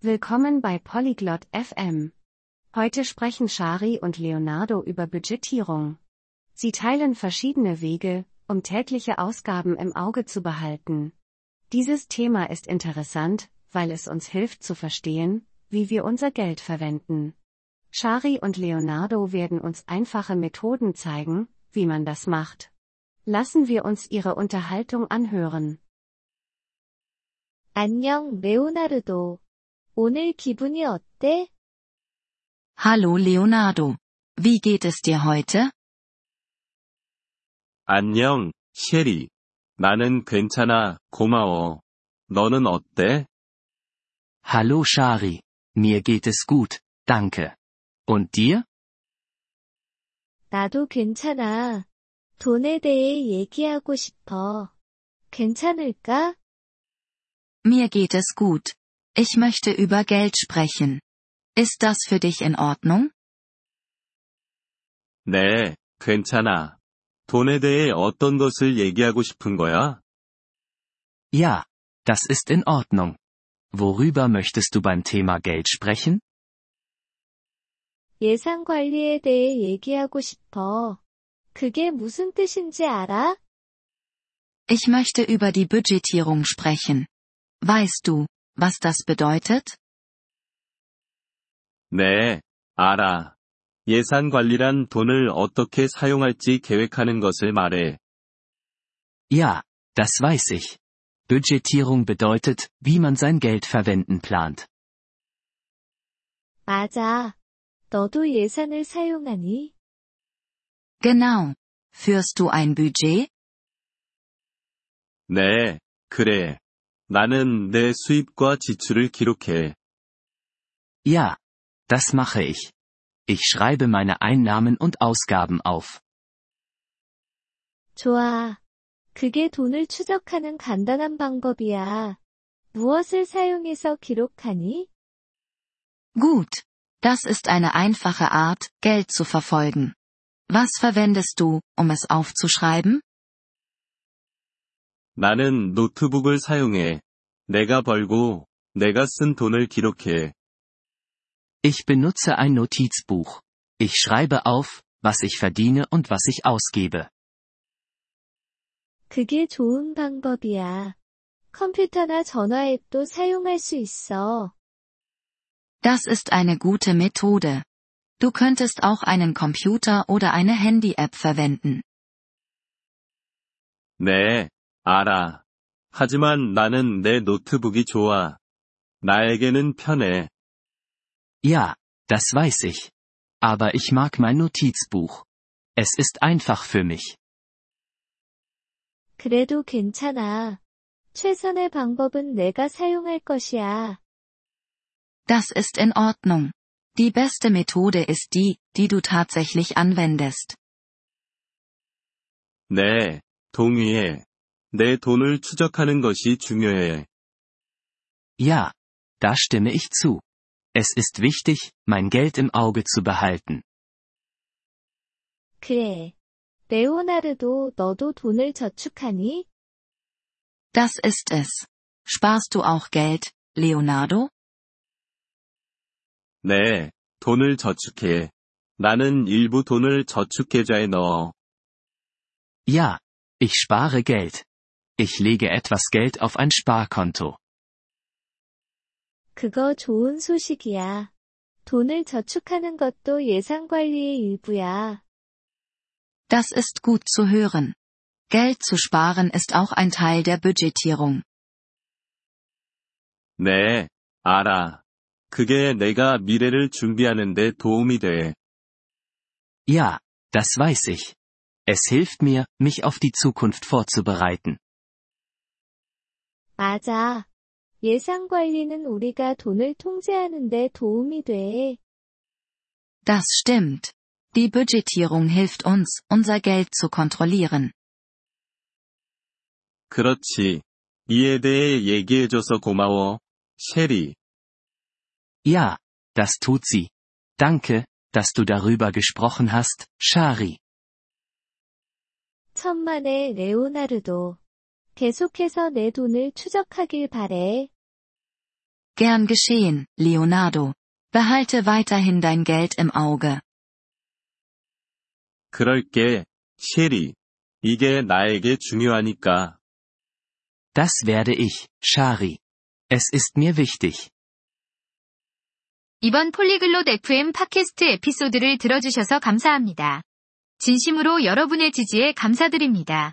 Willkommen bei Polyglot FM. Heute sprechen Shari und Leonardo über Budgetierung. Sie teilen verschiedene Wege, um tägliche Ausgaben im Auge zu behalten. Dieses Thema ist interessant, weil es uns hilft zu verstehen, wie wir unser Geld verwenden. Shari und Leonardo werden uns einfache Methoden zeigen, wie man das macht. Lassen wir uns ihre Unterhaltung anhören. 안녕, 레오나르도. 오늘 기분이 어때? Hallo Leonardo. Wie geht es dir heute? 안녕, 셰리. 나는 괜찮아, 고마워. 너는 어때? Hallo Shari. Mir geht es gut, danke. Und dir? 나도 괜찮아. 돈에 대해 얘기하고 싶어. 괜찮을까? Mir geht es gut. Ich möchte über Geld sprechen. Ist das für dich in Ordnung? 네, 괜찮아. 돈에 대해 어떤 것을 얘기하고 싶은 거야? Ja, das ist in Ordnung. Worüber möchtest du beim Thema Geld sprechen? 예산 관리에 대해 얘기하고 싶어. 그게 무슨 뜻인지 알아? Ich möchte über die Budgetierung sprechen. Weißt du, was das bedeutet? 네, 알아. 예산 관리란 돈을 어떻게 사용할지 계획하는 것을 말해. Ja, das weiß ich. Budgetierung bedeutet, wie man sein Geld verwenden plant. 맞아. 너도 예산을 사용하니? Genau. Führst du ein Budget? 네, 그래. 나는 내 수입과 지출을 기록해. Ja, das mache ich. Ich schreibe meine Einnahmen und Ausgaben auf. 좋아. 그게 돈을 추적하는 간단한 방법이야. 무엇을 사용해서 기록하니? Gut. Das ist eine einfache Art, Geld zu verfolgen. Was verwendest du, um es aufzuschreiben? 나는 노트북을 사용해. 내가 벌고, 내가 쓴 돈을 기록해. Ich benutze ein Notizbuch. Ich schreibe auf, was ich verdiene und was ich ausgebe. 그게 좋은 방법이야. 컴퓨터나 전화 앱도 사용할 수 있어. Das ist eine gute Methode. Du könntest auch einen Computer oder eine Handy-App verwenden. 네, 알아. 하지만 나는 내 노트북이 좋아. 나에게는 편해. Ja, das weiß ich. Aber ich mag mein Notizbuch. Es ist einfach für mich. 그래도 괜찮아. 최선의 방법은 내가 사용할 것이야. Das ist in Ordnung. Die beste Methode ist die, die du tatsächlich anwendest. 네, 동의해. 내 돈을 추적하는 것이 중요해. Ja, da stimme ich zu. Es ist wichtig, mein Geld im Auge zu behalten. 그래. 레오나르도 너도 돈을 저축하니? Das ist es. Sparst du auch Geld, Leonardo? 네, 돈을 저축해. 나는 일부 돈을 저축계좌에 넣어. Ja, ich spare Geld. Ich lege etwas Geld auf ein Sparkonto. 그거 좋은 소식이야. 돈을 저축하는 것도 예산 관리의 일부야. Das ist gut zu hören. Geld zu sparen ist auch ein Teil der Budgetierung. 네, 알아. 그게 내가 미래를 준비하는 데 도움이 돼. Ja, das weiß ich. Es hilft mir, mich auf die Zukunft vorzubereiten. 맞아. 예산 관리는 우리가 돈을 통제하는 데 도움이 돼. Das stimmt. Die Budgetierung hilft uns, unser Geld zu kontrollieren. 그렇지. 이에 대해 얘기해줘서 고마워, 셰리. Ja, das tut sie. Danke, dass du darüber gesprochen hast, Shari. 천만에 레오나르도. 계속해서 내 돈을 추적하길 바래. Gern geschehen, Leonardo. Behalte weiterhin dein Geld im Auge. 그럴게, 셰리. 이게 나에게 중요하니까. Das werde ich, Shari. Es ist mir wichtig. 이번 폴리글롯 FM 팟캐스트 에피소드를 들어주셔서 감사합니다. 진심으로 여러분의 지지에 감사드립니다.